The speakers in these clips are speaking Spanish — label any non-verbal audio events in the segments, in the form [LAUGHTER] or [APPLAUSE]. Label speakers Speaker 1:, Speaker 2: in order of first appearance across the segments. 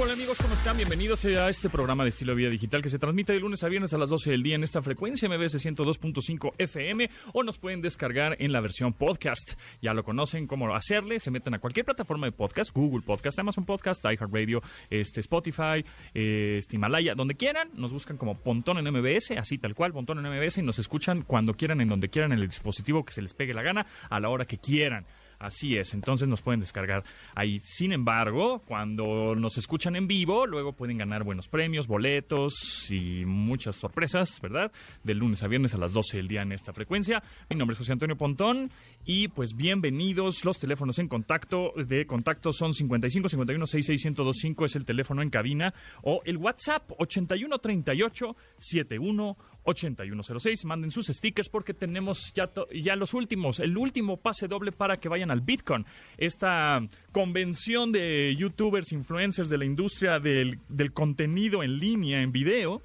Speaker 1: Hola amigos? ¿Cómo están? Bienvenidos a este programa de estilo de vida digital que se transmite de lunes a viernes a las 12 del día en esta frecuencia MBS 102.5 FM o nos pueden descargar en la versión podcast. Ya lo conocen cómo hacerle, se meten a cualquier plataforma de podcast, Google Podcast, Amazon Podcast, iHeartRadio, este, Spotify, este, Himalaya, donde quieran, nos buscan como Pontón en MBS, así tal cual, Pontón en MBS y nos escuchan cuando quieran, en donde quieran, en el dispositivo que se les pegue la gana, a la hora que quieran. Así es, entonces nos pueden descargar ahí. Sin embargo, cuando nos escuchan en vivo, luego pueden ganar buenos premios, boletos y muchas sorpresas, ¿verdad? De lunes a viernes a las 12 del día en esta frecuencia. Mi nombre es José Antonio Pontón y pues bienvenidos. Los teléfonos en contacto de contacto son 55 51 66 1025 es el teléfono en cabina o el WhatsApp 81 38 71 8106. Manden sus stickers porque tenemos ya, ya los últimos, el último pase doble para que vayan al Bitcoin. Esta convención de youtubers, influencers de la industria del, del contenido en línea, en video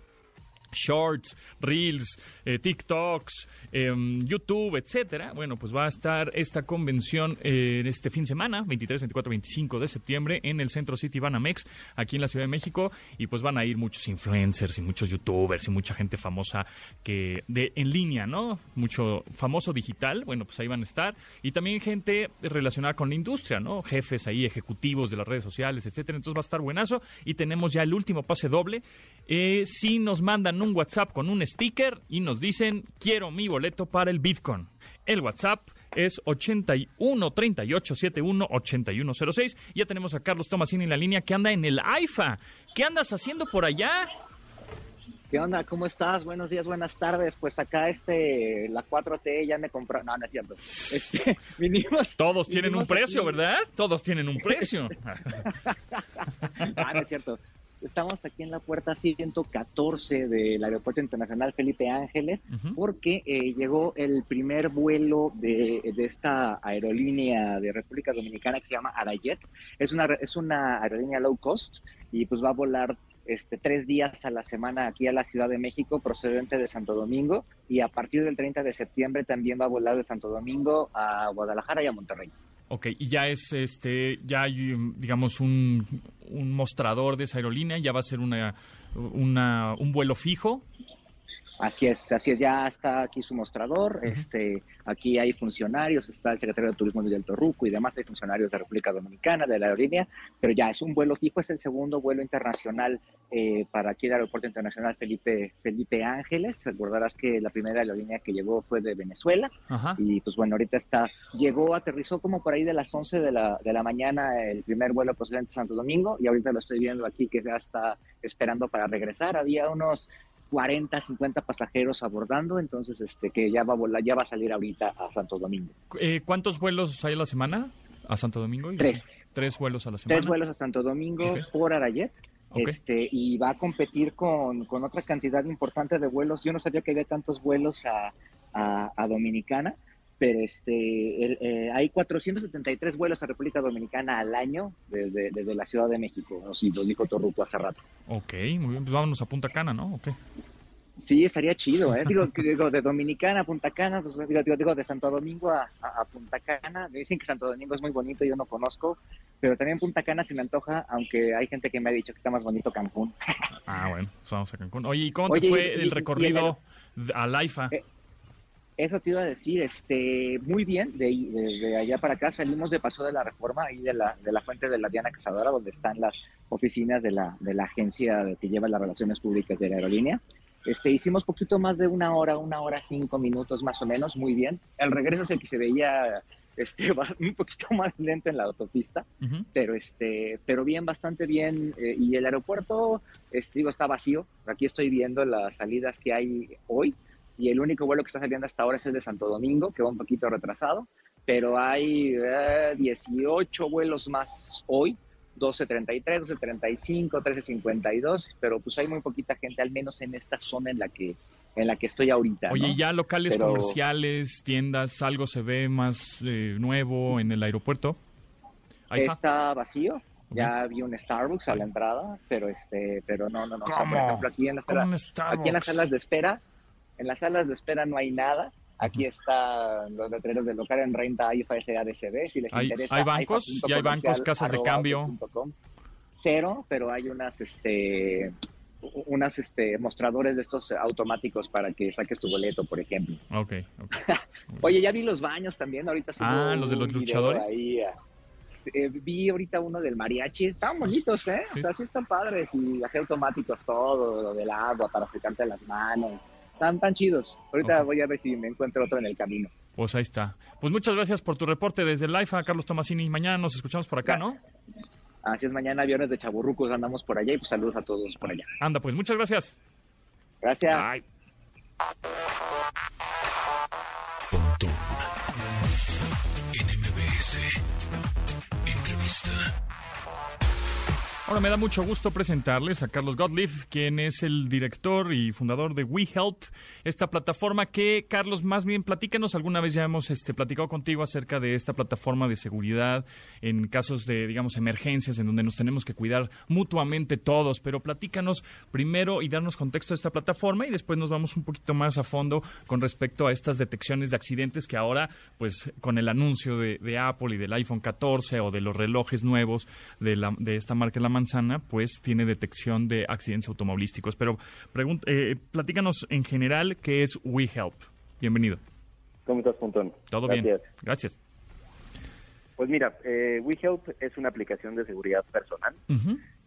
Speaker 1: shorts, reels, eh, TikToks, em, YouTube, etcétera. Bueno, pues va a estar esta convención eh, este fin de semana, 23, 24, 25 de septiembre, en el Centro City Banamex, aquí en la Ciudad de México, y pues van a ir muchos influencers y muchos youtubers y mucha gente famosa que de en línea, ¿no? Mucho famoso digital, bueno, pues ahí van a estar, y también gente relacionada con la industria, ¿no? Jefes ahí, ejecutivos de las redes sociales, etcétera. Entonces va a estar buenazo, y tenemos ya el último pase doble. Eh, si nos mandan un WhatsApp con un sticker y nos dicen, quiero mi boleto para el Bitcoin. El WhatsApp es 81 38 71 8106. Ya tenemos a Carlos Tomasini en la línea que anda en el AIFA. ¿Qué andas haciendo por allá?
Speaker 2: ¿Qué onda? ¿Cómo estás? Buenos días, buenas tardes. Pues acá este la 4T ya me compró. No, no es cierto. Este, [LAUGHS]
Speaker 1: vinimos, Todos tienen un precio, ¿verdad? Todos tienen un precio. [LAUGHS]
Speaker 2: ah, no es cierto. Estamos aquí en la puerta 114 del Aeropuerto Internacional Felipe Ángeles porque eh, llegó el primer vuelo de, esta aerolínea de República Dominicana que se llama Arayet. Es una, es una aerolínea low cost y pues va a volar este, tres días a la semana aquí a la Ciudad de México procedente de Santo Domingo y a partir del 30 de septiembre también va a volar de Santo Domingo a Guadalajara y a Monterrey.
Speaker 1: Ok, y ya es, este, ya hay, digamos, un, un mostrador de esa aerolínea, ya va a ser una, una, un vuelo fijo.
Speaker 2: Así es, así es, ya está aquí su mostrador, este, aquí hay funcionarios, está el secretario de Turismo Miguel Torruco y demás, hay funcionarios de la República Dominicana, de la aerolínea, pero ya es un vuelo fijo, es el segundo vuelo internacional eh, para aquí el Aeropuerto Internacional Felipe, Felipe Ángeles, recordarás que la primera aerolínea que llegó fue de Venezuela, y pues bueno, ahorita está, llegó, aterrizó como por ahí de las 11 de la, de la mañana el primer vuelo procedente de Santo Domingo, y ahorita lo estoy viendo aquí que ya está esperando para regresar, había unos 40, 50 pasajeros abordando, entonces este que ya va a volar, ya va a salir ahorita a Santo Domingo.
Speaker 1: Eh, ¿Cuántos vuelos hay a la semana a Santo Domingo?
Speaker 2: Tres.
Speaker 1: Tres vuelos a la semana.
Speaker 2: Tres vuelos a Santo Domingo por Arayet. Este, y va a competir con, con, otra cantidad importante de vuelos. Yo no sabía que había tantos vuelos a, a Dominicana pero este, eh, hay 473 vuelos a República Dominicana al año desde, desde la Ciudad de México, o si los dijo Torruco hace rato.
Speaker 1: Ok, muy bien, pues vámonos a Punta Cana, ¿no? Okay.
Speaker 2: Sí, estaría chido, ¿eh? Digo, digo de Dominicana a Punta Cana, pues digo, digo, de Santo Domingo a, a, Punta Cana. Me dicen que Santo Domingo es muy bonito, yo no conozco, pero también Punta Cana se me antoja, aunque hay gente que me ha dicho que está más bonito Cancún.
Speaker 1: Ah, bueno, pues vamos a Cancún. Oye, ¿y cómo te fue el recorrido al AIFA? Eh,
Speaker 2: eso te iba a decir, este, muy bien, de, allá para acá salimos de Paso de la Reforma, ahí de la, de la fuente de la Diana Cazadora, donde están las oficinas de la, de la agencia que lleva las relaciones públicas de la aerolínea. Este, hicimos poquito más de una hora, una hora cinco minutos más o menos, muy bien. El regreso es el que se veía este, [LAUGHS] un poquito más lento en la autopista, pero este, pero bien, bastante bien. Eh, y el aeropuerto, este, digo, está vacío. Aquí estoy viendo las salidas que hay hoy y el único vuelo que está saliendo hasta ahora es el de Santo Domingo, que va un poquito retrasado, pero hay 18 eh, vuelos más hoy, 12.33, 12.35, 13.52, pero pues hay muy poquita gente, al menos en esta zona en la que en la que estoy ahorita.
Speaker 1: Oye, ya locales comerciales, tiendas, algo se ve más eh, nuevo en el aeropuerto.
Speaker 2: Está vacío. Ya vi un Starbucks a la entrada, pero este, pero no, no, no.
Speaker 1: ¿Cómo?
Speaker 2: aquí en, aquí en las salas de espera en las salas de espera no hay nada. Aquí están los letreros del local en renta IFA SADCB. Si les
Speaker 1: ¿Hay,
Speaker 2: interesa,
Speaker 1: hay bancos? ¿Y hay bancos, casas de cambio?
Speaker 2: Cero, pero hay unas, este, unas este, mostradores de estos automáticos para que saques tu boleto, por ejemplo.
Speaker 1: Ok. [LAUGHS]
Speaker 2: Oye, ya vi los baños también. Ahorita
Speaker 1: Ah, los de los luchadores.
Speaker 2: Ahí, ah, eh, vi ahorita uno del mariachi, estaban bonitos, ¿eh? O sea, sí están padres y así automáticos todo, lo del agua para secarte las manos. Están tan chidos. Ahorita voy a ver si me encuentro otro en el camino.
Speaker 1: Pues ahí está. Pues muchas gracias por tu reporte desde el a Carlos Tomasini. Mañana nos escuchamos por acá, ¿no?
Speaker 2: Así es, mañana viernes de Chaburrucos andamos por allá y pues saludos a todos por allá.
Speaker 1: Anda, pues muchas gracias.
Speaker 2: Gracias.
Speaker 1: Bye. Ahora me da mucho gusto presentarles a Carlos Gottlieb, quien es el director y fundador de WeHelp, esta plataforma que, Carlos, más bien platícanos, alguna vez ya hemos este, platicado contigo acerca de esta plataforma de seguridad en casos de, digamos, emergencias en donde nos tenemos que cuidar mutuamente todos, pero platícanos primero y darnos contexto de esta plataforma y después nos vamos un poquito más a fondo con respecto a estas detecciones de accidentes que ahora, pues, con el anuncio de, Apple y del iPhone 14 o de los relojes nuevos de, la, de esta marca, la manzana, pues tiene detección de accidentes automovilísticos. Pero eh, platícanos en general qué es WeHelp. Bienvenido.
Speaker 3: ¿Cómo estás, Pontón?
Speaker 1: Todo bien. Gracias.
Speaker 3: Pues mira, eh, WeHelp es una aplicación de seguridad personal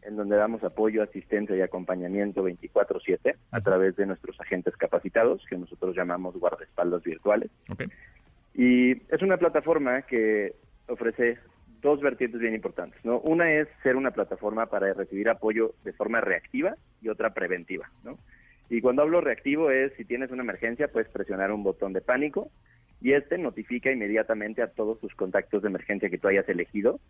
Speaker 3: en donde damos apoyo, asistencia y acompañamiento 24/7 a través de nuestros agentes capacitados, que nosotros llamamos guardaespaldas virtuales. Y es una plataforma que ofrece dos vertientes bien importantes, ¿no? Una es ser una plataforma para recibir apoyo de forma reactiva y otra preventiva, ¿no? Y cuando hablo reactivo es si tienes una emergencia puedes presionar un botón de pánico y este notifica inmediatamente a todos tus contactos de emergencia que tú hayas elegido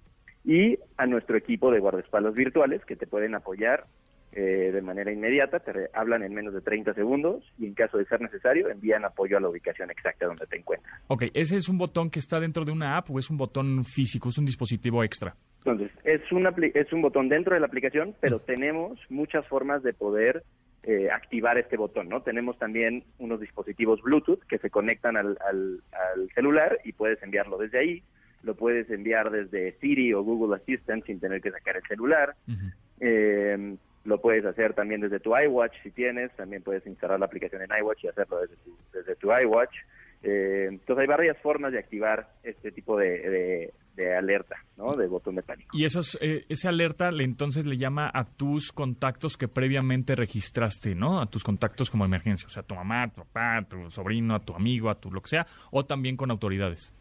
Speaker 3: y a nuestro equipo de guardaespaldas virtuales que te pueden apoyar eh, de manera inmediata, te hablan en menos de 30 segundos y en caso de ser necesario envían apoyo a la ubicación exacta donde te encuentras.
Speaker 1: Ok, ¿ese es un botón que está dentro de una app o es un botón físico, es un dispositivo extra?
Speaker 3: Entonces, es, una, es un botón dentro de la aplicación, pero mm. tenemos muchas formas de poder eh, activar este botón, ¿no? Tenemos también unos dispositivos Bluetooth que se conectan al, al, celular y puedes enviarlo desde ahí, lo puedes enviar desde Siri o Google Assistant sin tener que sacar el celular. Lo puedes hacer también desde tu iWatch si tienes, también puedes instalar la aplicación en iWatch y hacerlo desde tu, desde tu iWatch. Eh, entonces hay varias formas de activar este tipo de, de, alerta, ¿no? De botón de pánico.
Speaker 1: Y esos, eh, ese alerta le, entonces le llama a tus contactos que previamente registraste, ¿no? A tus contactos como emergencia, o sea, a tu mamá, a tu papá, a tu sobrino, a tu amigo, a tu lo que sea, o también con autoridades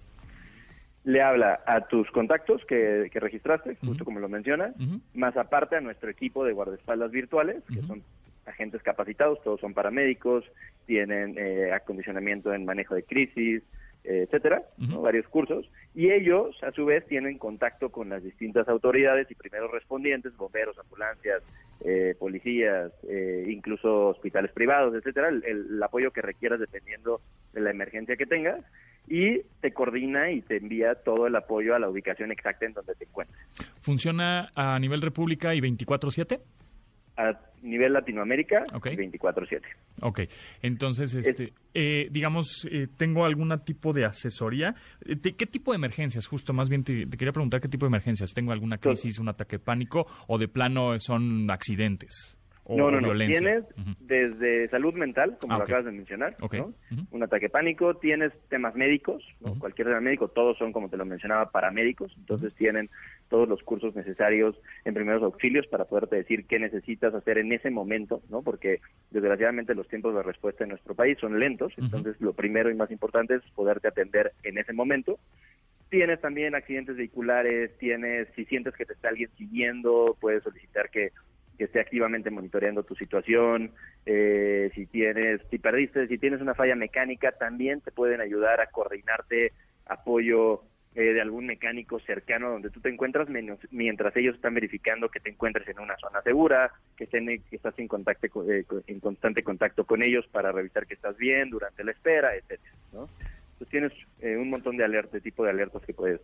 Speaker 3: le habla a tus contactos que, registraste, justo como lo mencionas, más aparte a nuestro equipo de guardaespaldas virtuales, que son agentes capacitados, todos son paramédicos, tienen eh, acondicionamiento en manejo de crisis, etcétera, varios cursos, y ellos a su vez tienen contacto con las distintas autoridades y primeros respondientes, bomberos, ambulancias, eh, policías, eh, incluso hospitales privados, etcétera, el, apoyo que requieras dependiendo de la emergencia que tengas, y te coordina y te envía todo el apoyo a la ubicación exacta en donde te encuentres.
Speaker 1: ¿Funciona a nivel república y 24/7?
Speaker 3: A nivel Latinoamérica, 24/7.
Speaker 1: Ok, entonces, este, eh, digamos, eh, ¿tengo algún tipo de asesoría? Eh, ¿Qué tipo de emergencias? Justo, más bien te, quería preguntar qué tipo de emergencias. ¿Tengo alguna crisis, un ataque de pánico o de plano son accidentes?
Speaker 3: No, no, no. Tienes desde salud mental, como lo acabas de mencionar, un ataque pánico, tienes temas médicos, cualquier tema médico, todos son, como te lo mencionaba, paramédicos, entonces tienen todos los cursos necesarios en primeros auxilios para poderte decir qué necesitas hacer en ese momento, ¿no? Porque desgraciadamente los tiempos de respuesta en nuestro país son lentos, entonces lo primero y más importante es poderte atender en ese momento. Tienes también accidentes vehiculares, tienes, si sientes que te está alguien siguiendo, puedes solicitar que que esté activamente monitoreando tu situación. Eh, si tienes, si perdiste, si tienes una falla mecánica, también te pueden ayudar a coordinarte apoyo eh, de algún mecánico cercano donde tú te encuentras mientras ellos están verificando que te encuentres en una zona segura, que, estén, que estás en, contacto, eh, en constante contacto con ellos para revisar que estás bien durante la espera, etcétera, ¿no? Pues tienes eh, un montón de alertas, de tipo de alertas que puedes.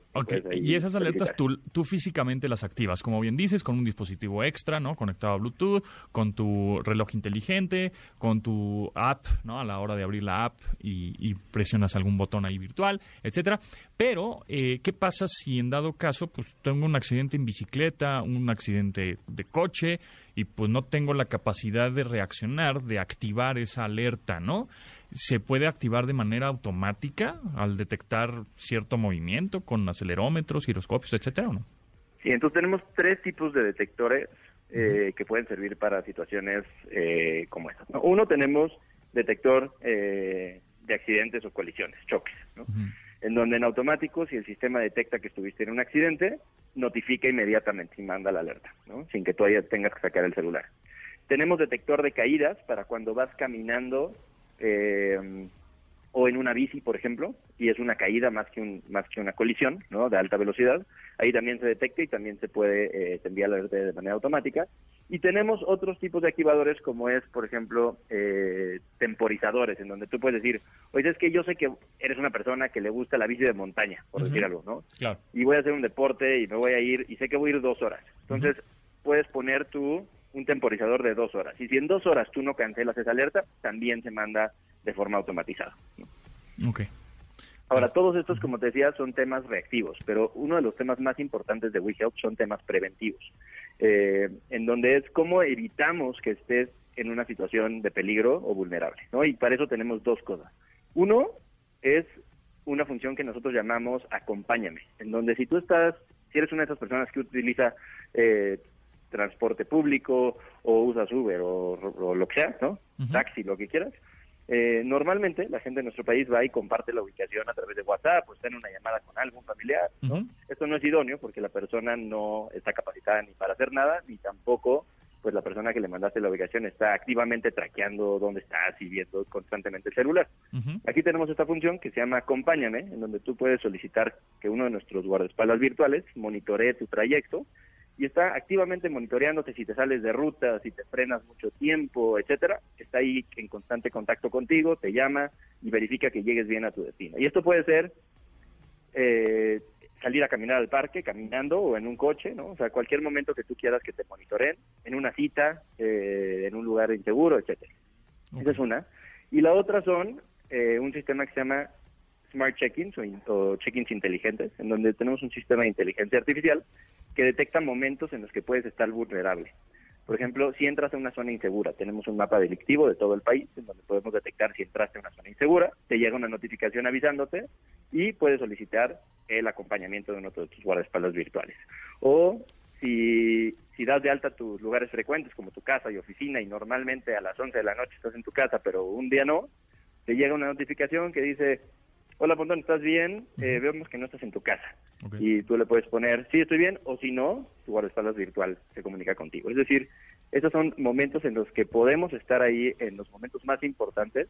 Speaker 1: y esas alertas tú, tú, físicamente las activas, como bien dices, con un dispositivo extra, ¿no? Conectado a Bluetooth, con tu reloj inteligente, con tu app, ¿no? A la hora de abrir la app y, presionas algún botón ahí virtual, etcétera. Pero, eh, ¿qué pasa si en dado caso, pues tengo un accidente en bicicleta, un accidente de coche y pues no tengo la capacidad de reaccionar, de activar esa alerta, ¿no? Se puede activar de manera automática al detectar cierto movimiento con acelerómetros, giroscopios, etcétera, ¿o no?
Speaker 3: Sí, entonces tenemos tres tipos de detectores eh, que pueden servir para situaciones eh, como estas. Uno, tenemos detector eh, de accidentes o colisiones, choques, ¿no? en donde en automático, si el sistema detecta que estuviste en un accidente, notifica inmediatamente y manda la alerta, ¿no? sin que todavía tengas que sacar el celular. Tenemos detector de caídas para cuando vas caminando eh, o en una bici, por ejemplo, y es una caída más que un, más que una colisión, ¿no? De alta velocidad, ahí también se detecta y también se puede eh, enviar la de manera automática. Y tenemos otros tipos de activadores como es, por ejemplo, eh, temporizadores, en donde tú puedes decir, oye, es que yo sé que eres una persona que le gusta la bici de montaña, por decir algo, ¿no?
Speaker 1: Claro.
Speaker 3: Y voy a hacer un deporte y me voy a ir, y sé que voy a ir dos horas. Entonces, puedes poner tu un temporizador de dos horas. Y si en dos horas tú no cancelas esa alerta, también se manda de forma automatizada.
Speaker 1: Ok.
Speaker 3: Ahora, todos estos, como te decía, son temas reactivos, pero uno de los temas más importantes de WeHelp son temas preventivos, eh, en donde es cómo evitamos que estés en una situación de peligro o vulnerable, ¿no? Y para eso tenemos dos cosas. Uno es una función que nosotros llamamos acompáñame, en donde si tú estás, si eres una de esas personas que utiliza eh, transporte público o usas Uber o, lo que sea, ¿no? Taxi, lo que quieras. Eh, normalmente la gente en nuestro país va y comparte la ubicación a través de WhatsApp, pues está en una llamada con algún familiar. ¿no? Esto no es idóneo porque la persona no está capacitada ni para hacer nada, ni tampoco pues la persona que le mandaste la ubicación está activamente traqueando dónde estás y viendo constantemente el celular. Aquí tenemos esta función que se llama Acompáñame, en donde tú puedes solicitar que uno de nuestros guardaespaldas virtuales monitoree tu trayecto y está activamente monitoreándote si te sales de ruta, si te frenas mucho tiempo, etcétera. Está ahí en constante contacto contigo, te llama y verifica que llegues bien a tu destino. Y esto puede ser eh, salir a caminar al parque, caminando o en un coche, ¿no? O sea, cualquier momento que tú quieras que te monitoreen, en una cita, eh, en un lugar inseguro, etcétera. Esa es una. Y la otra son eh, un sistema que se llama Smart Check-ins o, o check-ins inteligentes, en donde tenemos un sistema de inteligencia artificial que detecta momentos en los que puedes estar vulnerable. Por ejemplo, si entras a una zona insegura, tenemos un mapa delictivo de todo el país en donde podemos detectar si entraste a una zona insegura, te llega una notificación avisándote y puedes solicitar el acompañamiento de uno de tus guardaespaldas virtuales. O si, das de alta tus lugares frecuentes como tu casa y oficina y normalmente a las 11 de la noche estás en tu casa, pero un día no, te llega una notificación que dice hola Pontón, ¿estás bien? Eh, vemos que no estás en tu casa. Y tú le puedes poner, sí, estoy bien, o si no, tu guardaespaldas virtual se comunica contigo. Es decir, esos son momentos en los que podemos estar ahí en los momentos más importantes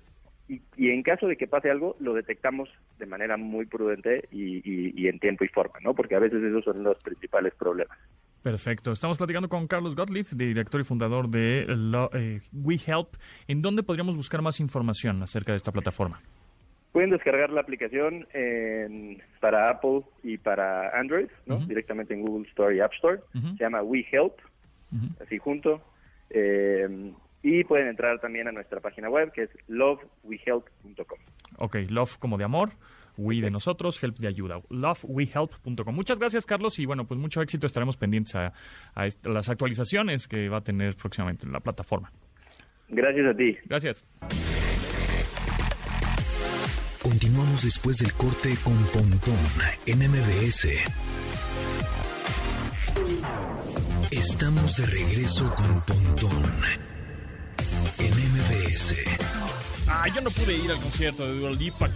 Speaker 3: y, en caso de que pase algo, lo detectamos de manera muy prudente y, en tiempo y forma, ¿no? Porque a veces esos son los principales problemas.
Speaker 1: Perfecto. Estamos platicando con Carlos Gottlieb, director y fundador de eh, WeHelp. ¿En dónde podríamos buscar más información acerca de esta plataforma?
Speaker 3: Pueden descargar la aplicación para Apple y para Android, ¿no? directamente en Google Store y App Store. Se llama WeHelp, así junto. Eh, y pueden entrar también a nuestra página web que es lovewehelp.com.
Speaker 1: Ok, love como de amor, we de nosotros, help de ayuda. lovewehelp.com. Muchas gracias, Carlos, y bueno, pues mucho éxito. Estaremos pendientes a, a las actualizaciones que va a tener próximamente en la plataforma.
Speaker 3: Gracias a ti.
Speaker 1: Gracias.
Speaker 4: Continuamos después del corte con Pontón en MBS. Estamos de regreso con Pontón en MBS.
Speaker 1: Ah, yo no pude ir al concierto de Dua Lipa,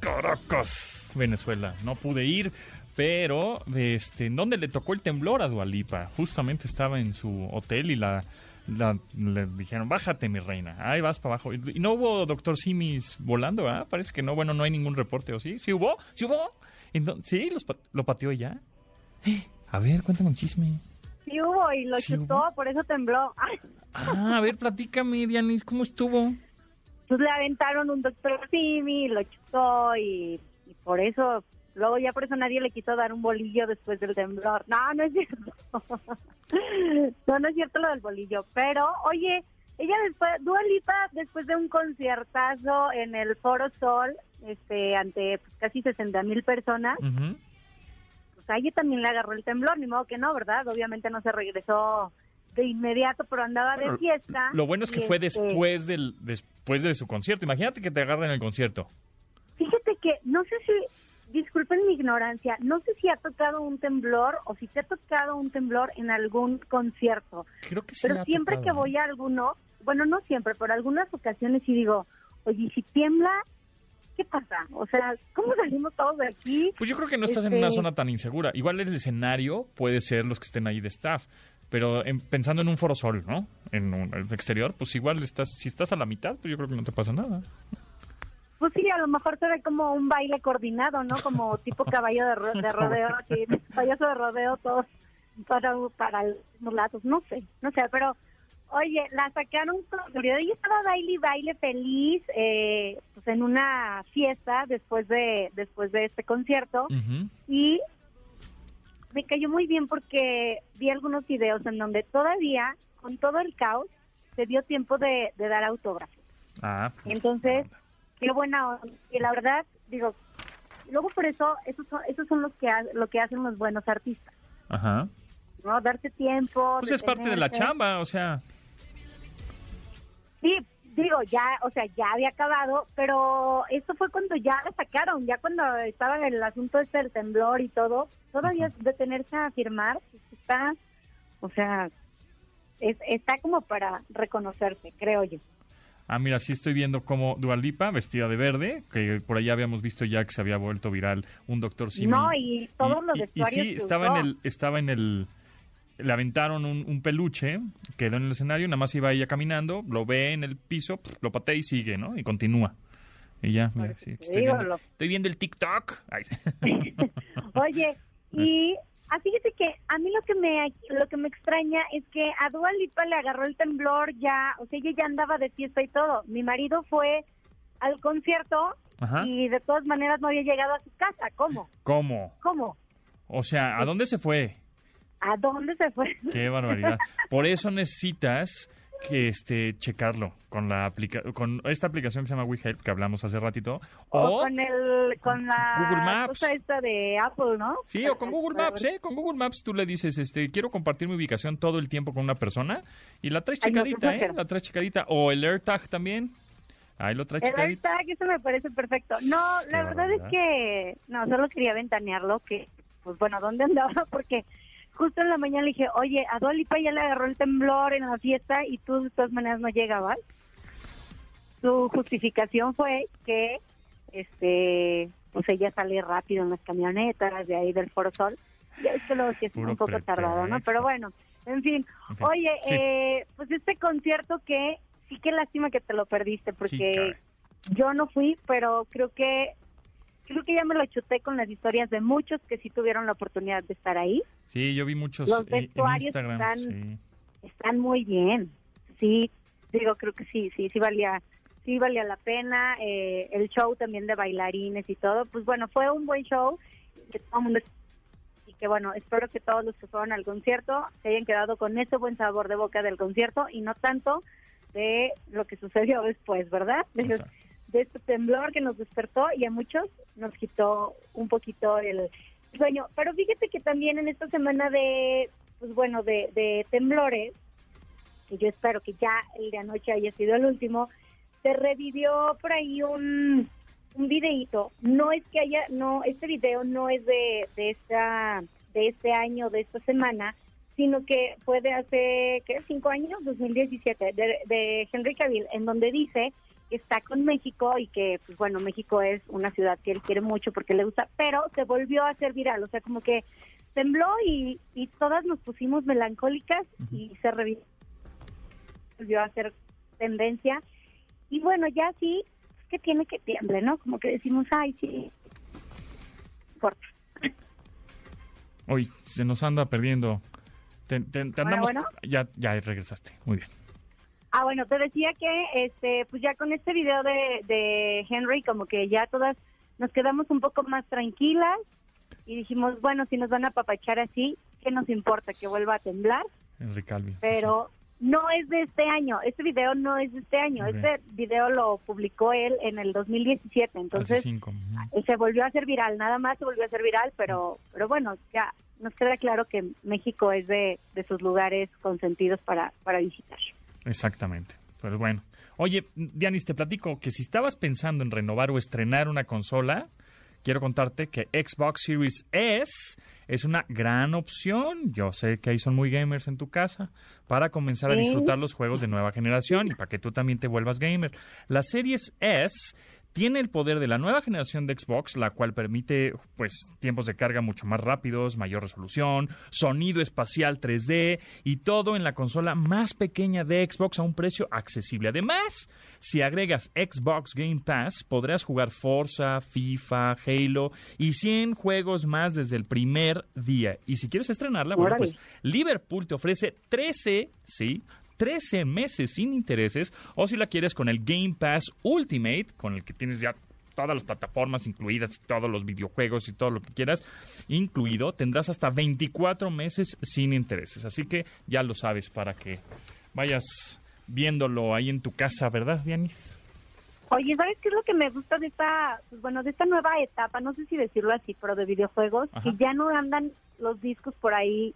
Speaker 1: Caracas, Venezuela. No pude ir, pero este, ¿en dónde le tocó el temblor a Dualipa? Justamente estaba en su hotel y la le dijeron, bájate mi reina, ahí vas para abajo. Y no hubo doctor Simis volando, ¿ah? Parece que no, bueno, no hay ningún reporte, ¿o sí? ¿Sí hubo? ¿Sí hubo? ¿Sí? ¿Lo pateó ya? A ver, cuéntame un chisme.
Speaker 5: Sí hubo y lo chutó, por eso tembló.
Speaker 1: Ah, a ver, platícame, Dianis, ¿cómo estuvo?
Speaker 5: pues le aventaron un doctor Simi, lo chutó y, por eso, luego ya por eso nadie le quiso dar un bolillo después del temblor. No, no es cierto. [LAUGHS] no, no es cierto lo del bolillo, pero oye, ella después, Dua Lipa, después de un conciertazo en el Foro Sol, este, ante pues, casi 60 mil personas, pues a ella también le agarró el temblor, ni modo que no, ¿verdad? Obviamente no se regresó de inmediato, pero andaba de fiesta.
Speaker 1: Lo bueno es que fue este después del después de su concierto. Imagínate que te agarren el concierto.
Speaker 5: Fíjate que no sé si disculpen mi ignorancia, no sé si ha tocado un temblor o si te ha tocado un temblor en algún concierto.
Speaker 1: Creo que sí.
Speaker 5: Pero siempre que voy a alguno, bueno, no siempre, pero algunas ocasiones sí digo, oye, si tiembla, ¿qué pasa? O sea, ¿cómo [LAUGHS] salimos todos de aquí?
Speaker 1: Pues yo creo que no estás en una este zona tan insegura. Igual el escenario puede ser los que estén ahí de staff, pero pensando en un foro sol, ¿no? En un exterior, pues igual estás, si estás a la mitad, pues yo creo que no te pasa nada.
Speaker 5: Pues sí, a lo mejor se ve como un baile coordinado, ¿no? Como tipo caballo de, rodeo, [LAUGHS] así, payaso de rodeo, todos para, para los lados, no sé, no sé, pero Oye, la sacaron con. Ella estaba baile y baile feliz eh, pues en una fiesta después de después de este concierto y me cayó muy bien porque vi algunos videos en donde todavía con todo el caos se dio tiempo de, dar autógrafos. Ah, pues, Entonces, qué buena y la verdad digo luego por eso esos son, esos son los que lo que hacen los buenos artistas. Ajá. ¿no? Darse tiempo.
Speaker 1: Pues es parte de la chamba, o sea.
Speaker 5: Sí, digo, ya, o sea, ya había acabado, pero esto fue cuando ya la sacaron, ya cuando estaba el asunto este del temblor y todo, todavía detenerse a firmar, pues, está, o sea, está como para reconocerse, creo yo.
Speaker 1: Ah, mira, sí estoy viendo como Dualipa, vestida de verde, que por allá habíamos visto ya que se había vuelto viral un doctor Simi.
Speaker 5: No, y todos los vestuarios
Speaker 1: y sí, estaba en el, estaba en el le aventaron un, peluche, quedó en el escenario, nada más iba ella caminando, lo ve en el piso, lo patea y sigue, ¿no? Y continúa. Y ya, mira, sí, estoy, viendo, el TikTok. [LAUGHS]
Speaker 5: Oye, [LAUGHS] y ah, fíjate que a mí lo que me lo que me extraña es que a Dua Lipa le agarró el temblor ya, o sea, ella ya andaba de fiesta y todo. Mi marido fue al concierto y de todas maneras no había llegado a su casa. ¿Cómo?
Speaker 1: ¿Cómo?
Speaker 5: ¿Cómo?
Speaker 1: O sea, ¿a dónde se fue?
Speaker 5: ¿A dónde se fue?
Speaker 1: Qué barbaridad. [LAUGHS] Por eso necesitas que este checarlo con la aplica con esta aplicación que se llama WeHelp que hablamos hace ratito
Speaker 5: o, con el con la Google Maps cosa esta de Apple, ¿no?
Speaker 1: Sí, o con Google Maps, ¿eh? Con Google Maps tú le dices, este, quiero compartir mi ubicación todo el tiempo con una persona y la traes checadita, ¿eh? La traes checadita o el AirTag también. Ahí lo traes
Speaker 5: El AirTag, eso me parece perfecto. No, la verdad es que no, solo quería ventanearlo que pues bueno, ¿dónde andaba? [LAUGHS] Porque justo en la mañana le dije, oye, a Dualipa ya le agarró el temblor en la fiesta y tú de todas maneras no llegabas. Su justificación fue que, este, pues ella sale rápido en las camionetas de ahí del Foro Sol. Ya es que luego sí es un poco tardado, ¿no? Pero bueno, en fin. Oye, eh, pues este concierto que sí que lástima que te lo perdiste porque yo no fui, pero creo que creo que ya me lo chuté con las historias de muchos que sí tuvieron la oportunidad de estar ahí.
Speaker 1: Sí, yo vi muchos Los vestuarios
Speaker 5: están, están muy bien. Sí, digo, creo que sí, sí, sí valía sí valía la pena. Eh, el show también de bailarines y todo. Pues bueno, fue un buen show. Que todo mundo y que bueno, espero que todos los que fueron al concierto se hayan quedado con ese buen sabor de boca del concierto y no tanto de lo que sucedió después, ¿verdad? De este temblor que nos despertó y a muchos nos quitó un poquito el sueño. Pero fíjate que también en esta semana de, pues bueno, de, temblores, que yo espero que ya el de anoche haya sido el último, se revivió por ahí un, un videíto. No es que haya, no, este video no es de, de esta, de este año, de esta semana, sino que fue de hace, ¿qué? Cinco años, 2017, de, de Henry Cavill, en donde dice está con México y que, pues bueno, México es una ciudad que él quiere mucho porque le gusta, pero se volvió a hacer viral, o sea, como que tembló y, y todas nos pusimos melancólicas y se volvió a hacer tendencia. Y bueno, ya sí, es que tiene que tiemble, ¿no? Como que decimos, ay, sí, corta.
Speaker 1: Hoy se nos anda perdiendo. Te, andamos... Ya, ya regresaste. Muy bien.
Speaker 5: Ah, bueno, te decía que este, pues ya con este video de, de Henry, como que ya todas nos quedamos un poco más tranquilas y dijimos, bueno, si nos van a apapachar así, ¿qué nos importa? Que vuelva a temblar.
Speaker 1: Henry Calvi.
Speaker 5: Pero no es de este año, este video no es de este año, este video lo publicó él en el 2017, entonces se volvió a hacer viral, nada más se volvió a hacer viral, pero, pero bueno, ya nos queda claro que México es de, de sus lugares consentidos para, para visitar.
Speaker 1: Exactamente, pero bueno. Oye, Dianis, te platico que si estabas pensando en renovar o estrenar una consola, quiero contarte que Xbox Series S es una gran opción. Yo sé que ahí son muy gamers en tu casa para comenzar a disfrutar los juegos de nueva generación y para que tú también te vuelvas gamer. La Series S tiene el poder de la nueva generación de Xbox, la cual permite pues tiempos de carga mucho más rápidos, mayor resolución, sonido espacial 3D y todo en la consola más pequeña de Xbox a un precio accesible. Además, si agregas Xbox Game Pass, podrás jugar Forza, FIFA, Halo y 100 juegos más desde el primer día. Y si quieres estrenarla, bueno, pues Liverpool te ofrece 13, sí, 13 meses sin intereses o si la quieres con el Game Pass Ultimate, con el que tienes ya todas las plataformas incluidas, todos los videojuegos y todo lo que quieras incluido, tendrás hasta 24 meses sin intereses. Así que ya lo sabes para que vayas viéndolo ahí en tu casa, ¿verdad, Dianis?
Speaker 5: Oye, ¿sabes qué es lo que me gusta de esta, pues bueno, de esta nueva etapa, no sé si decirlo así, pero de videojuegos, que ya no andan los discos por ahí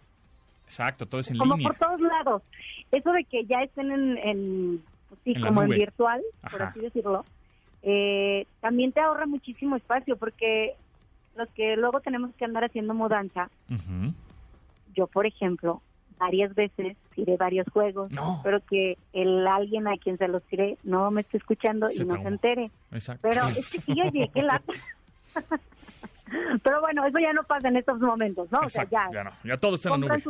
Speaker 1: Exacto, todo es en
Speaker 5: como
Speaker 1: línea.
Speaker 5: por todos lados. Eso de que ya estén en, pues sí, como en virtual, por así decirlo, eh, también te ahorra muchísimo espacio porque los que luego tenemos que andar haciendo mudanza, yo por ejemplo, varias veces tiré varios juegos, pero que el alguien a quien se los tiré no me esté escuchando y no se entere. Pero es que sí, oye, qué lata. [LAUGHS] Pero bueno, eso ya no pasa en estos momentos, ¿no?
Speaker 1: o sea, ya, ya, no, ya todo está en la nube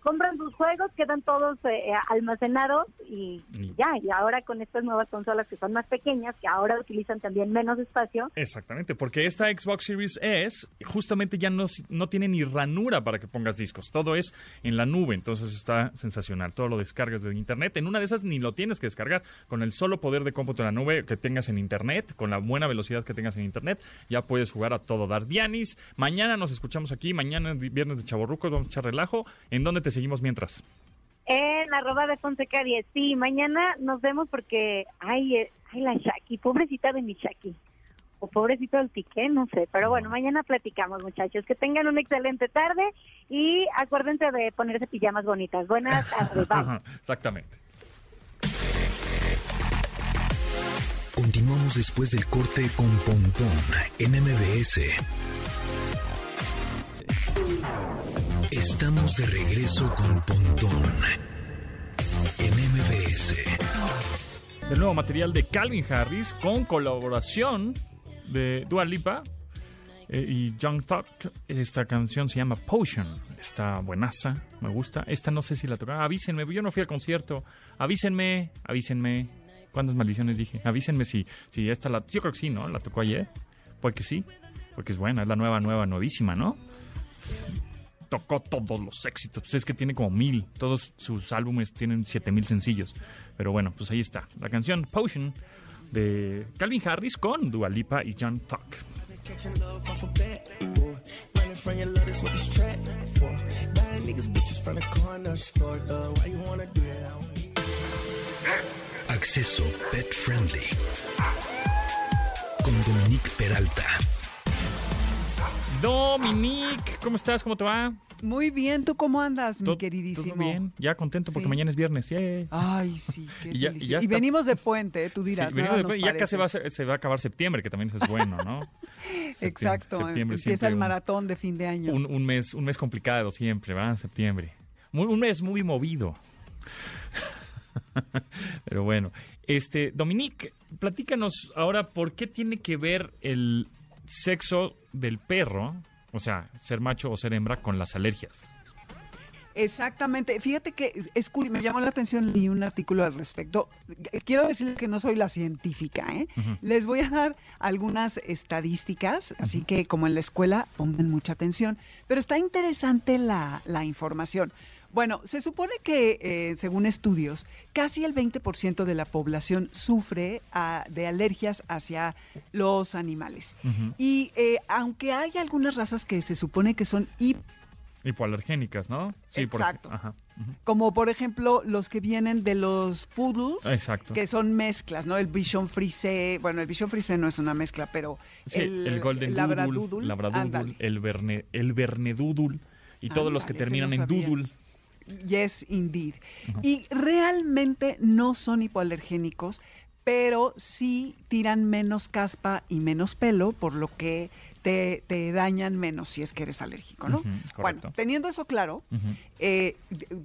Speaker 5: compran sus juegos, quedan todos eh, almacenados y, ya, y ahora con estas nuevas consolas que son más pequeñas, que ahora utilizan también menos espacio.
Speaker 1: Exactamente, porque esta Xbox Series S justamente ya no, no tiene ni ranura para que pongas discos, todo es en la nube, entonces está sensacional, todo lo descargas de internet, en una de esas ni lo tienes que descargar, con el solo poder de cómputo en la nube que tengas en internet, con la buena velocidad que tengas en internet, ya puedes jugar a todo dar. Dianis, mañana nos escuchamos aquí, mañana viernes de Chaborruco, vamos a echar relajo, ¿en dónde te seguimos mientras?
Speaker 5: En arroba de Fonseca 10. Sí, mañana nos vemos porque, ay, eh, ay la Shaki, pobrecita de mi Shaki. O pobrecito del Piqué, no sé. Pero bueno, mañana platicamos, muchachos. Que tengan una excelente tarde y acuérdense de ponerse pijamas bonitas. Buenas [LAUGHS] tardes.
Speaker 1: Exactamente.
Speaker 4: Continuamos después del corte con Pontón en MBS. Estamos de regreso con Pontón en MBS.
Speaker 1: El nuevo material de Calvin Harris con colaboración de Dua Lipa eh, y Young Thug. Esta canción se llama Potion. Está buenaza, me gusta. Esta no sé si la toca. Avísenme, yo no fui al concierto. Avísenme, avísenme. ¿Cuántas maldiciones dije? Avísenme si, si esta la... Yo creo que sí, ¿no? La tocó ayer. Porque sí, porque es buena, es la nueva, nueva, nuevísima, ¿no? Tocó todos los éxitos. Pues es que tiene como mil. Todos sus álbumes tienen siete mil sencillos. Pero bueno, pues ahí está. La canción Potion de Calvin Harris con Dua Lipa y John Tuck.
Speaker 4: Acceso Pet Friendly con Dominique Peralta.
Speaker 1: Dominique, ¿cómo estás? ¿Cómo te va?
Speaker 6: Muy bien, ¿tú cómo andas, mi queridísimo?
Speaker 1: Todo bien, ya contento porque mañana es viernes.
Speaker 6: Ay, sí, qué [LAUGHS] y, y, venimos de puente, tú dirás. Sí,
Speaker 1: ya casi va a se va a acabar septiembre, que también es bueno, ¿no? [LAUGHS]
Speaker 6: Exacto, septiembre empieza el maratón de fin de año.
Speaker 1: Un, mes, un mes complicado siempre, ¿va? Septiembre. un mes muy movido. [LAUGHS] Pero bueno, este, Dominique, platícanos ahora por qué tiene que ver el sexo del perro, o sea, ser macho o ser hembra, con las alergias.
Speaker 6: Exactamente. Fíjate que es, me llamó la atención y un artículo al respecto. Quiero decirles que no soy la científica, ¿eh? Les voy a dar algunas estadísticas, así que como en la escuela, pongan mucha atención. Pero está interesante la, la información Bueno, se supone que, eh, según estudios, casi el 20% de la población sufre ah, de alergias hacia los animales. Y eh, aunque hay algunas razas que se supone que son
Speaker 1: Hipoalergénicas, ¿no?
Speaker 6: Sí, Exacto. Como por ejemplo los que vienen de los poodles,
Speaker 1: Exacto.
Speaker 6: que son mezclas, ¿no? El Bichon Frise, bueno, el Bichon Frise no es una mezcla, pero
Speaker 1: el, Golden Labradoodle, Labradoodle el, Verne, el Vernedoodle y todos los que terminan en Doodle.
Speaker 6: Yes, indeed. Y realmente no son hipoalergénicos, pero sí tiran menos caspa y menos pelo, por lo que te, dañan menos si es que eres alérgico, ¿no? bueno, teniendo eso claro, eh,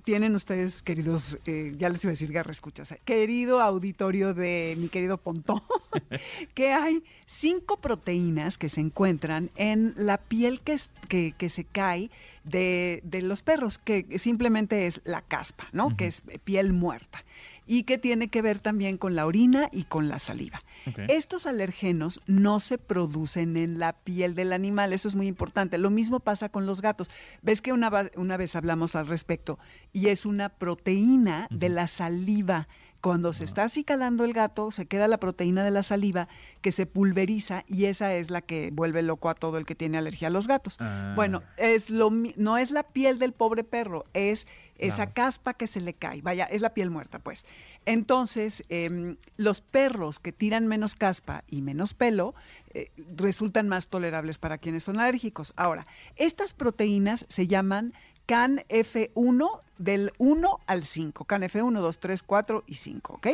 Speaker 6: tienen ustedes, queridos, eh, ya les iba a decir garra escuchas, eh, querido auditorio de mi querido Pontón, [LAUGHS] que hay cinco proteínas que se encuentran en la piel que, que, que se cae de, de, los perros, que simplemente es la caspa, ¿no? Que es piel muerta y que tiene que ver también con la orina y con la saliva. Estos alergenos no se producen en la piel del animal, eso es muy importante. Lo mismo pasa con los gatos. Ves que una, una vez hablamos al respecto y es una proteína de la saliva. Cuando se está acicalando el gato, se queda la proteína de la saliva que se pulveriza y esa es la que vuelve loco a todo el que tiene alergia a los gatos. Ah. Bueno, es lo, no es la piel del pobre perro, es esa caspa que se le cae. Vaya, es la piel muerta, pues. Entonces, em, los perros que tiran menos caspa y menos pelo eh, resultan más tolerables para quienes son alérgicos. Ahora, estas proteínas se llaman CAN F1 del 1 al 5. CAN F1, 2, 3, 4 y 5, ¿ok?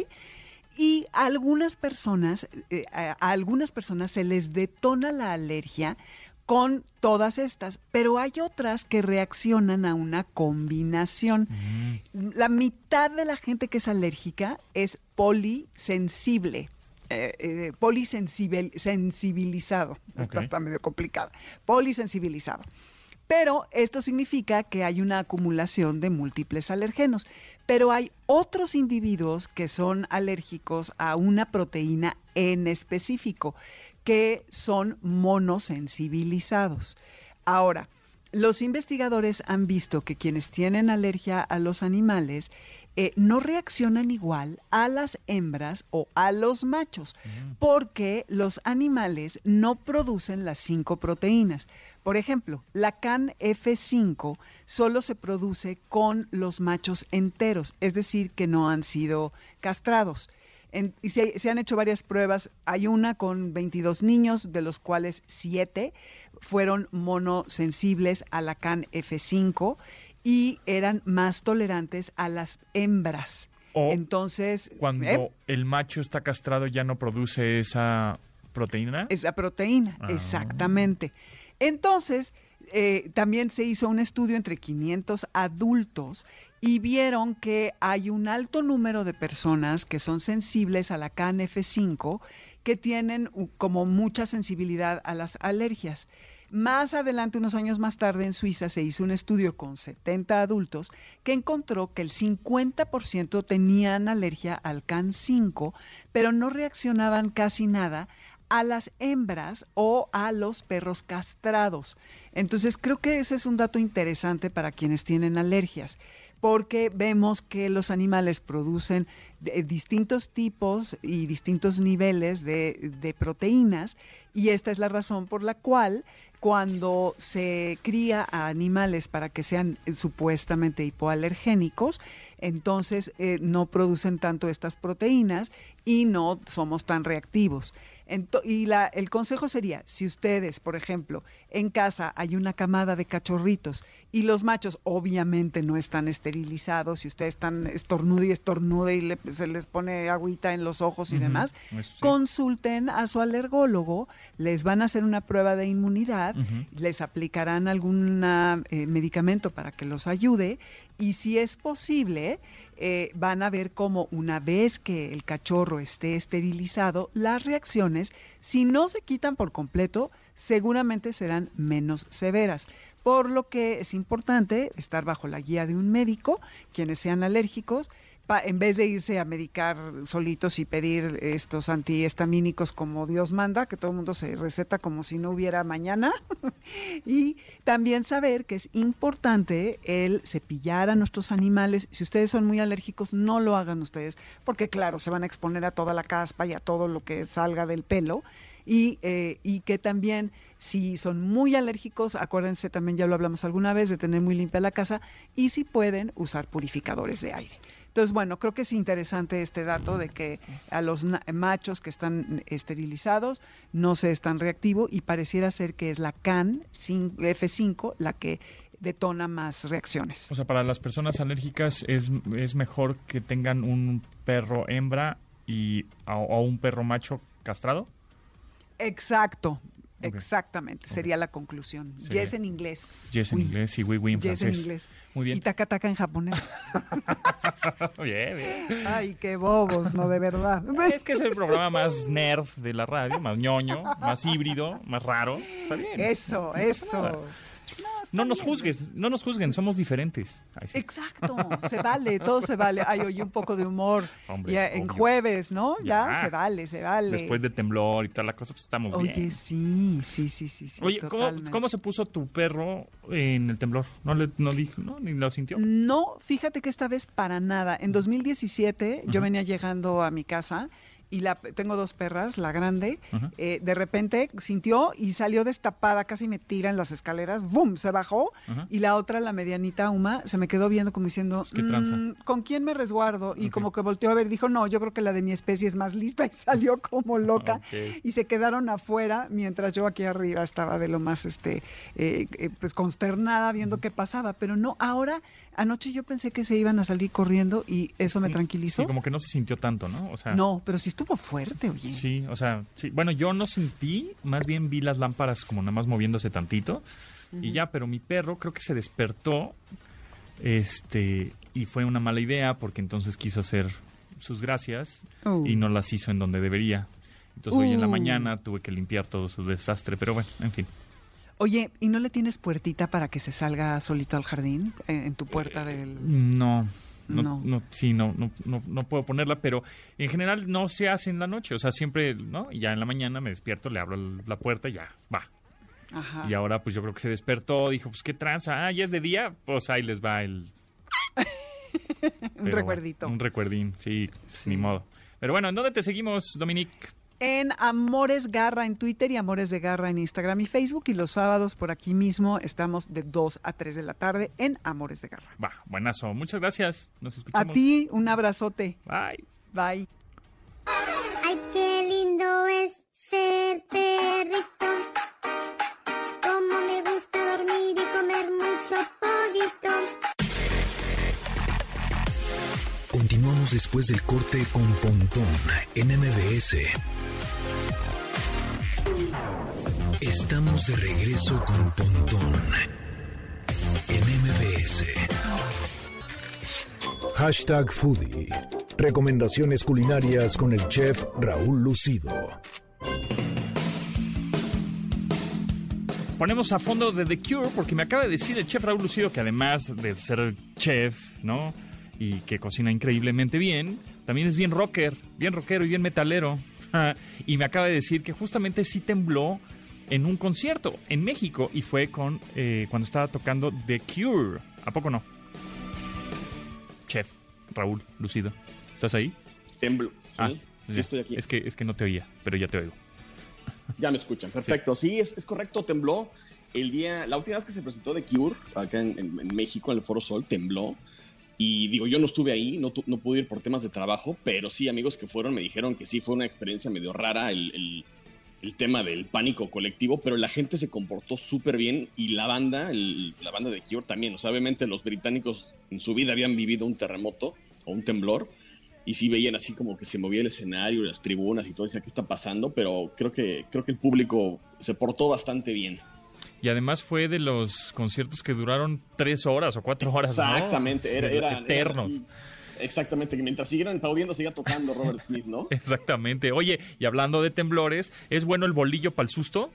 Speaker 6: Y a algunas personas, eh, a algunas personas se les detona la alergia con todas estas, pero hay otras que reaccionan a una combinación. Mm. La mitad de la gente que es alérgica es polisensible. Eh, eh, polisensibilizado. Está medio complicado. Polisensibilizado. Pero esto significa que hay una acumulación de múltiples alergenos. Pero hay otros individuos que son alérgicos a una proteína en específico que son monosensibilizados. Ahora, los investigadores han visto que quienes tienen alergia a los animales eh, no reaccionan igual a las hembras o a los machos, porque los animales no producen las cinco proteínas. Por ejemplo, la CAN F5 solo se produce con los machos enteros, es decir, que no han sido castrados y se, han hecho varias pruebas. Hay una con 22 niños, de los cuales 7 fueron monosensibles a la CAN F5 y eran más tolerantes a las hembras. Entonces,
Speaker 1: cuando ¿eh? el macho está castrado ya no produce esa proteína.
Speaker 6: Esa proteína, ah. exactamente. Entonces, eh, también se hizo un estudio entre 500 adultos y vieron que hay un alto número de personas que son sensibles a la CANF5 que tienen como mucha sensibilidad a las alergias. Más adelante, unos años más tarde, en Suiza se hizo un estudio con 70 adultos que encontró que el 50% tenían alergia al CAN5, pero no reaccionaban casi nada a las hembras o a los perros castrados. Entonces creo que ese es un dato interesante para quienes tienen alergias, porque vemos que los animales producen distintos tipos y distintos niveles de, de, proteínas y esta es la razón por la cual cuando se cría a animales para que sean eh, supuestamente hipoalergénicos, entonces eh, no producen tanto estas proteínas y no somos tan reactivos y la, el consejo sería, si ustedes, por ejemplo, en casa hay una camada de cachorritos y los machos obviamente no están esterilizados, si ustedes están estornudo y estornude y se les pone agüita en los ojos y demás, consulten a su alergólogo, les van a hacer una prueba de inmunidad, les aplicarán algún eh, medicamento para que los ayude y si es posible, eh, van a ver cómo una vez que el cachorro esté esterilizado, las reacciones, si no se quitan por completo, seguramente serán menos severas. Por lo que es importante estar bajo la guía de un médico, quienes sean alérgicos, en vez de irse a medicar solitos y pedir estos antihistamínicos como Dios manda, que todo el mundo se receta como si no hubiera mañana. [LAUGHS] y también saber que es importante el cepillar a nuestros animales. Si ustedes son muy alérgicos, no lo hagan ustedes, porque claro, se van a exponer a toda la caspa y a todo lo que salga del pelo. Y, eh, y que también si son muy alérgicos, acuérdense también, ya lo hablamos alguna vez, de tener muy limpia la casa y si pueden usar purificadores de aire. Entonces, bueno, creo que es interesante este dato de que a los machos que están esterilizados no se están reactivos y pareciera ser que es la CAN F5 la que detona más reacciones.
Speaker 1: O sea, para las personas alérgicas es, es mejor que tengan un perro hembra y o un perro macho castrado.
Speaker 6: Exacto, Exactamente, sería la conclusión. Yes en inglés.
Speaker 1: Yes en inglés y oui, oui en yes en
Speaker 6: inglés.
Speaker 1: Muy bien.
Speaker 6: Y taca taca en japonés. [LAUGHS]
Speaker 1: bien, bien.
Speaker 6: Ay, qué bobos, no de verdad. [LAUGHS]
Speaker 1: Es que es el programa más nerd de la radio, más ñoño, más híbrido, más raro. Está bien.
Speaker 6: Eso, eso.
Speaker 1: No nos juzgues, no nos juzguen, somos diferentes.
Speaker 6: Exacto, se vale, todo se vale. Ay, oye, un poco de humor. ya, en jueves, ¿no? Ya, se vale, se vale.
Speaker 1: Después de temblor y toda la cosa, pues estamos
Speaker 6: bien.
Speaker 1: Oye,
Speaker 6: sí, sí, sí, sí.
Speaker 1: Oye, ¿cómo, se puso tu perro en el temblor? ¿No le no dijo, no? ¿Ni lo sintió?
Speaker 6: No, fíjate que esta vez para nada. En 2017 yo venía llegando a mi casa y la tengo dos perras, la grande, eh, de repente sintió y salió destapada, casi me tira en las escaleras, ¡bum! se bajó y la otra, la medianita Uma, se me quedó viendo como diciendo, mm, ¿con quién me resguardo? Y como que volteó a ver, dijo, no, yo creo que la de mi especie es más lista [LAUGHS] y salió como loca y se quedaron afuera mientras yo aquí arriba estaba de lo más, este, eh, eh, pues consternada viendo qué pasaba, pero no, ahora, anoche yo pensé que se iban a salir corriendo y eso me tranquilizó.
Speaker 1: Sí, como que no se sintió tanto, ¿no?
Speaker 6: O sea... No, pero sí estuvo fuerte, oye.
Speaker 1: Sí, o sea, sí. Bueno, yo no sentí, más bien vi las lámparas como nada más moviéndose tantito y ya, pero mi perro creo que se despertó, este, y fue una mala idea porque entonces quiso hacer sus gracias oh. y no las hizo en donde debería. Entonces hoy en la uh. mañana tuve que limpiar todo su desastre, pero bueno, en fin.
Speaker 6: Oye, ¿y no le tienes puertita para que se salga solito al jardín eh, en tu puerta eh,
Speaker 1: del...? No, no, no. sí, no, no, no, puedo ponerla, pero en general no se hace en la noche, o sea, siempre, ¿no? Y ya en la mañana me despierto, le abro la puerta y ya, va. Ajá. Y ahora pues yo creo que se despertó, dijo, pues qué tranza, ah, ya es de día, pues ahí les va el... [LAUGHS]
Speaker 6: un recuerdito.
Speaker 1: un recuerdín, sí, sí, ni modo. Pero bueno, ¿en dónde te seguimos, Dominique?
Speaker 6: En Amores Garra en Twitter y Amores de Garra en Instagram y Facebook. Y los sábados por aquí mismo estamos de 2 a 3 de la tarde en Amores de Garra.
Speaker 1: Va, buenazo. Muchas gracias. Nos escuchamos.
Speaker 6: A ti, un abrazote.
Speaker 1: Bye.
Speaker 6: Bye.
Speaker 7: Ay, qué lindo es ser perrito. Como me gusta dormir y comer mucho pollito.
Speaker 4: Continuamos después del corte con Pontón en MBS. Estamos de regreso con Pontón en MBS. Hashtag Foodie. Recomendaciones culinarias con el chef Raúl Lucido.
Speaker 1: Ponemos a fondo de The Cure porque me acaba de decir el chef Raúl Lucido que además de ser chef, ¿no? Y que cocina increíblemente bien, también es bien rocker, bien rockero y bien metalero. [LAUGHS] y me acaba de decir que justamente sí tembló en un concierto en México y fue con eh, cuando estaba tocando The Cure. ¿A poco no? Chef, Raúl, Lucido, ¿estás ahí?
Speaker 8: Temblo, sí, ah, sí estoy aquí.
Speaker 1: Es que, es que no te oía, pero ya te oigo.
Speaker 8: Ya me escuchan, [LAUGHS] perfecto. Sí, es, correcto, tembló. El día, la última vez que se presentó The Cure, acá en, México, en el Foro Sol, tembló. Y digo, yo no estuve ahí, no, no pude ir por temas de trabajo, pero sí, amigos que fueron me dijeron que sí fue una experiencia medio rara el el tema del pánico colectivo, pero la gente se comportó súper bien y la banda, la banda de Cure también. O sea, obviamente los británicos en su vida habían vivido un terremoto o un temblor y sí veían así como que se movía el escenario, las tribunas y todo, decía, ¿qué está pasando? Pero creo que, creo que el público se portó bastante bien.
Speaker 1: Y además fue de los conciertos que duraron tres horas o cuatro horas.
Speaker 8: Exactamente,
Speaker 1: eran eternos.
Speaker 8: Exactamente, que mientras siguieran aplaudiendo, siga tocando Robert Smith, ¿no? [LAUGHS]
Speaker 1: Exactamente. Oye, y hablando de temblores, ¿es bueno el bolillo para el susto?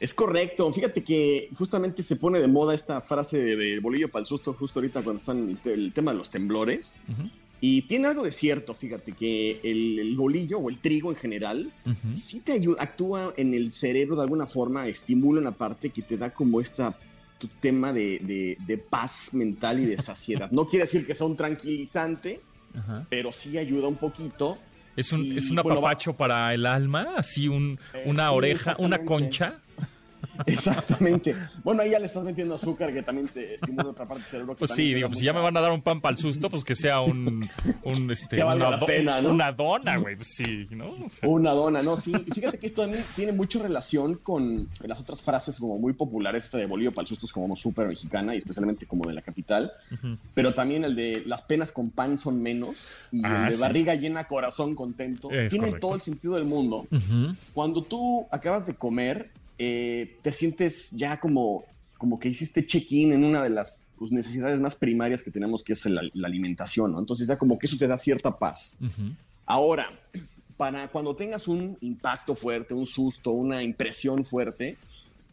Speaker 8: Es correcto. Fíjate que justamente se pone de moda esta frase de, bolillo para el susto justo ahorita cuando están el tema de los temblores. Y tiene algo de cierto, fíjate, que el, bolillo o el trigo en general sí te ayuda, actúa en el cerebro de alguna forma, estimula una parte que te da como esta tu tema de, paz mental y de [LAUGHS] saciedad. No quiere decir que sea un tranquilizante, pero sí ayuda un poquito.
Speaker 1: Es un, es un apapacho para el alma, así un, eh, una oreja, una concha.
Speaker 8: Exactamente. Bueno, ahí ya le estás metiendo azúcar que también te estimula otra parte del cerebro.
Speaker 1: pues sí, digo, pues si ya me van a dar un pan para el susto, pues que sea un, un este,
Speaker 8: una, pena, ¿no?
Speaker 1: una, dona, güey. Pues sí, ¿no?
Speaker 8: Una dona, ¿no? Sí. Fíjate que esto también tiene mucha relación con las otras frases como muy populares, esta de bolillo para el susto es como súper mexicana y especialmente como de la capital. Pero también el de las penas con pan son menos y el ah, de barriga llena, corazón contento. tiene todo el sentido del mundo. Cuando tú acabas de comer, eh, te sientes ya como, como que hiciste check-in en una de las pues, necesidades más primarias que tenemos, que es la, alimentación, ¿no? Entonces ya como que eso te da cierta paz. Ahora, para cuando tengas un impacto fuerte, un susto, una impresión fuerte,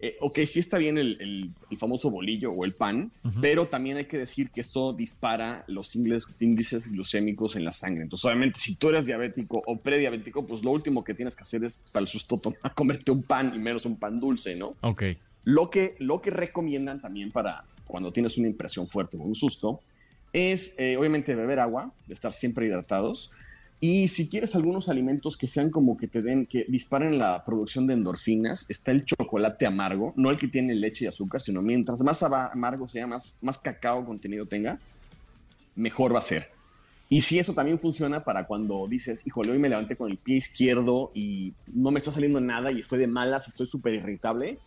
Speaker 8: eh, ok, sí está bien el, famoso bolillo o el pan, pero también hay que decir que esto dispara los índices glucémicos en la sangre. Entonces, obviamente, si tú eres diabético o prediabético, pues lo último que tienes que hacer es para el susto tomar, [LAUGHS] comerte un pan y menos un pan dulce, ¿no?
Speaker 1: Ok.
Speaker 8: Lo que, lo que recomiendan también para cuando tienes una impresión fuerte o un susto es, eh, obviamente, beber agua, estar siempre hidratados y si quieres algunos alimentos que sean como que te den, que disparen la producción de endorfinas, está el chocolate amargo, no el que tiene leche y azúcar, sino mientras más amargo sea, más, más cacao contenido tenga, mejor va a ser. Y si eso también funciona para cuando dices, híjole, hoy me levanté con el pie izquierdo y no me está saliendo nada y estoy de malas estoy súper irritable,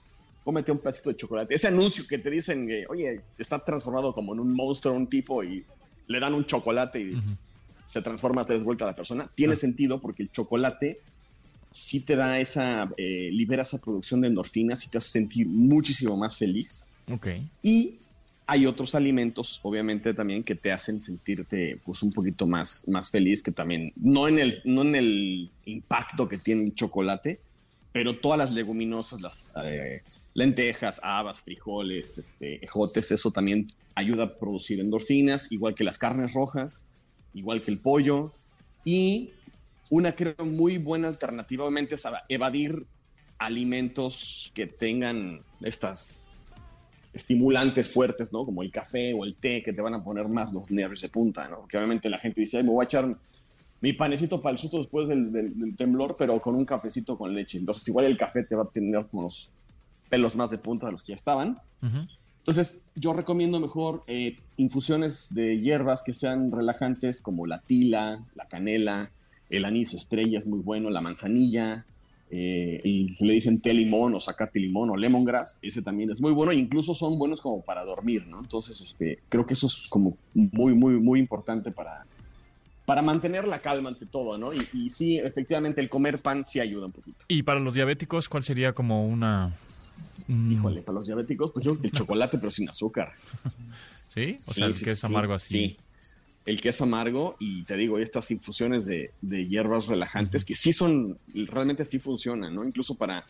Speaker 8: cómete un pedacito de chocolate. Ese anuncio que te dicen oye, está transformado como en un monstruo, un tipo, y le dan un chocolate y se transforma tres vueltas la persona, tiene ah. sentido porque el chocolate sí te da esa, eh, libera esa producción de endorfinas y te hace sentir muchísimo más feliz.
Speaker 1: Ok.
Speaker 8: Y hay otros alimentos, obviamente, también que te hacen sentirte pues un poquito más, más feliz, que también, no en, el, no en el impacto que tiene el chocolate, pero todas las leguminosas, las eh, lentejas, habas, frijoles, este, ejotes, eso también ayuda a producir endorfinas, igual que las carnes rojas igual que el pollo. Y una creo muy buena alternativa, obviamente, es evadir alimentos que tengan estas estimulantes fuertes, ¿no? Como el café o el té, que te van a poner más los nervios de punta, ¿no? Que obviamente la gente dice, me voy a echar mi panecito para el susto después del, temblor, pero con un cafecito con leche. Entonces, igual el café te va a tener como los pelos más de punta de los que ya estaban. Entonces, yo recomiendo mejor eh, infusiones de hierbas que sean relajantes, como la tila, la canela, el anís estrella es muy bueno, la manzanilla, eh, y se le dicen té limón o sacate limón o lemongrass, ese también es muy bueno, incluso son buenos como para dormir, ¿no? Entonces, este, creo que eso es como muy, muy, muy importante para, para mantener la calma ante todo, ¿no? Y, y sí, efectivamente, el comer pan sí ayuda un poquito.
Speaker 1: ¿Y para los diabéticos cuál sería como una.
Speaker 8: Híjole, para los diabéticos, pues yo el [LAUGHS] chocolate, pero sin azúcar.
Speaker 1: ¿Sí? O sea, el que es amargo así.
Speaker 8: Sí, el que es amargo y te digo, estas infusiones de, hierbas relajantes que sí son, realmente sí funcionan, ¿no? Incluso para,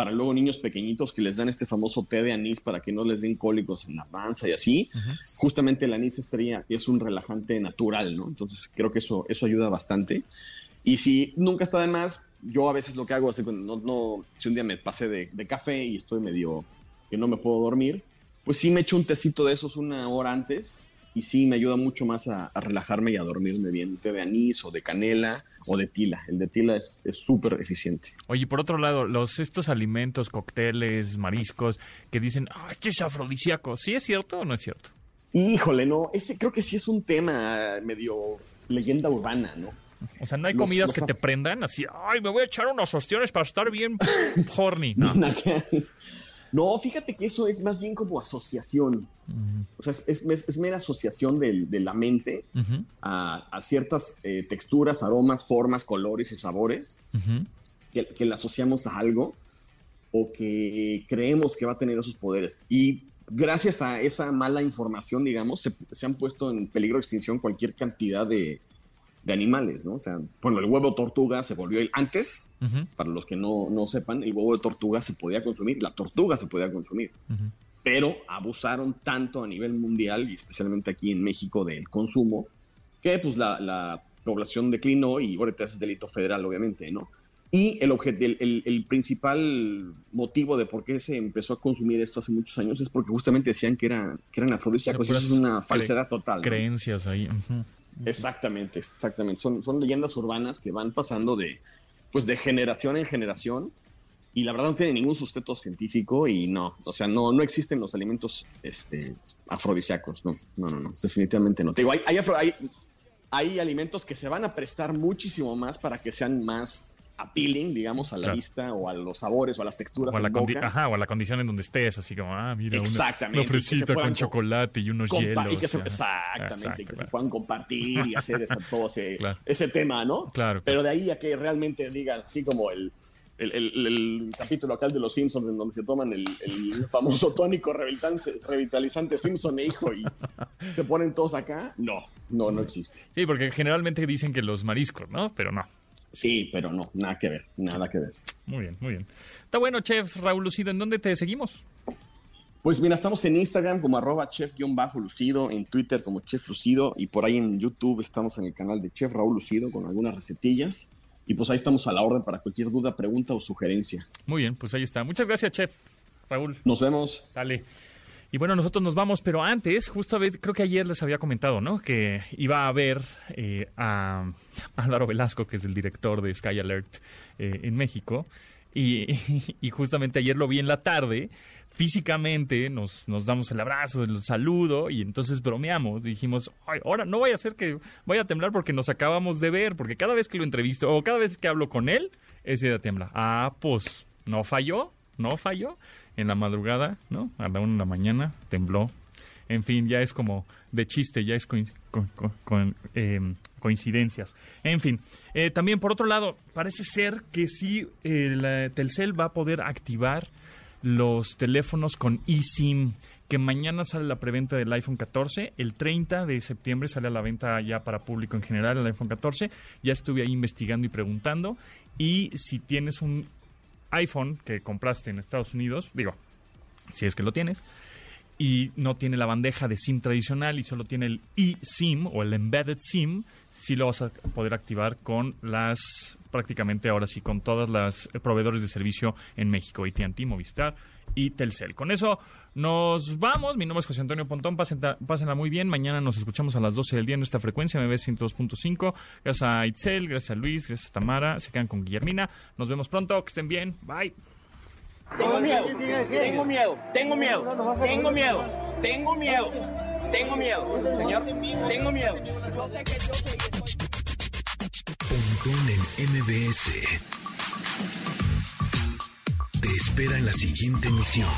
Speaker 8: para luego niños pequeñitos que les dan este famoso té de anís para que no les den cólicos en la panza y así. Justamente el anís estrella es un relajante natural, ¿no? Entonces creo que eso, eso ayuda bastante. Y si nunca está de más, yo a veces lo que hago es, no, no, si un día me pasé de, café y estoy medio que no me puedo dormir, pues sí me echo un tecito de esos una hora antes y sí me ayuda mucho más a, relajarme y a dormirme bien. Un té de anís o de canela o de tila. El de tila es súper eficiente.
Speaker 1: Oye, por otro lado, los estos alimentos, cócteles, mariscos, que dicen, ah, este es afrodisíaco, ¿sí es cierto o no es cierto?
Speaker 8: Híjole, no, ese creo que sí es un tema medio leyenda urbana, ¿no?
Speaker 1: O sea, no hay comidas que te prendan así, ay, me voy a echar unos ostiones para estar bien [LAUGHS] horny. No.
Speaker 8: No, fíjate que eso es más bien como asociación. O sea, es, mera asociación de, la mente a, ciertas eh, texturas, aromas, formas, colores y sabores que, que le asociamos a algo o que creemos que va a tener esos poderes. Y gracias a esa mala información, digamos, se han puesto en peligro de extinción cualquier cantidad de, de animales, ¿no? O sea, bueno, el huevo tortuga se volvió el antes, para los que no, no, sepan, el huevo de tortuga se podía consumir, la tortuga se podía consumir, pero abusaron tanto a nivel mundial y especialmente aquí en México del consumo que pues la, población declinó y ahorita es delito federal, obviamente, ¿no? Y el, el, el, principal motivo de por qué se empezó a consumir esto hace muchos años es porque justamente decían que, era, que eran afrodisíacos. Eso es una falsedad total.
Speaker 1: Creencias ahí.
Speaker 8: Exactamente, exactamente. Son, son leyendas urbanas que van pasando de, pues de generación en generación y la verdad no tiene ningún sustento científico y no, o sea, no, no existen los alimentos este, afrodisíacos, no, no, no, definitivamente no. Te digo, hay, hay, hay, alimentos que se van a prestar muchísimo más para que sean más appealing, digamos, a la vista o a los sabores o a las texturas.
Speaker 1: O a, la, Ajá, o a la condición en donde estés, así como, ah, mira, Exactamente, una, fresita con chocolate y unos hielos.
Speaker 8: Y que se, exactamente, que se puedan compartir y hacer todo ese, [LAUGHS] ese tema, ¿no?
Speaker 1: Claro.
Speaker 8: Pero de ahí a que realmente digan, así como el el, capítulo acá de Los Simpsons, en donde se toman el, [LAUGHS] famoso tónico revitalizante, Simpson e hijo y se ponen todos acá, no, no, no existe.
Speaker 1: Sí, porque generalmente dicen que los mariscos, ¿no? Pero no.
Speaker 8: Sí, pero no, nada que ver, nada que ver.
Speaker 1: Muy bien, muy bien. Está bueno, chef Raúl Lucido, ¿en dónde te seguimos?
Speaker 8: Pues mira, estamos en Instagram como arroba chef-lucido, en Twitter como chef lucido y por ahí en YouTube estamos en el canal de chef Raúl Lucido con algunas recetillas. Y pues ahí estamos a la orden para cualquier duda, pregunta o sugerencia.
Speaker 1: Muy bien, pues ahí está. Muchas gracias, chef. Raúl.
Speaker 8: Nos vemos.
Speaker 1: Sale. Y bueno, nosotros nos vamos, pero antes, justo a ver, creo que ayer les había comentado, ¿no? Que iba a ver eh, a, Álvaro Velasco, que es el director de Sky Alert eh, en México. [LAUGHS] Y, justamente ayer lo vi en la tarde físicamente nos, nos damos el abrazo, el saludo y entonces bromeamos. Dijimos, Ay, ahora no vaya a ser que vaya a temblar porque nos acabamos de ver, porque cada vez que lo entrevisto o cada vez que hablo con él, ese día tiembla. Ah, pues no falló, no falló. En la madrugada, ¿no? A la una de la mañana tembló. En fin, ya es como de chiste, ya es em, coincidencias. En fin, eh, también por otro lado, parece ser que sí, el Telcel va a poder activar los teléfonos con eSIM, que mañana sale la preventa del iPhone 14, el 30 de septiembre sale a la venta ya para público en general el iPhone 14, ya estuve ahí investigando y preguntando, y si tienes un iPhone que compraste en Estados Unidos, digo, si es que lo tienes, y no tiene la bandeja de SIM tradicional y solo tiene el eSIM o el Embedded SIM, sí lo vas a poder activar con las, prácticamente ahora sí, con todas las proveedores de servicio en México, AT&T, Movistar y Telcel. Con eso nos vamos. Mi nombre es José Antonio Pontón. Pásenla, muy bien. Mañana nos escuchamos a las 12 del día en esta frecuencia, MB 102.5. Gracias a Itzel, gracias a Luis, gracias a Tamara. Se quedan con Guillermina. Nos vemos pronto. Que estén bien. Bye.
Speaker 9: Tengo miedo, tengo miedo, tengo miedo, tengo miedo, tengo miedo, tengo miedo, señor, tengo miedo.
Speaker 4: Pontón en MBS. Te espera en la siguiente emisión.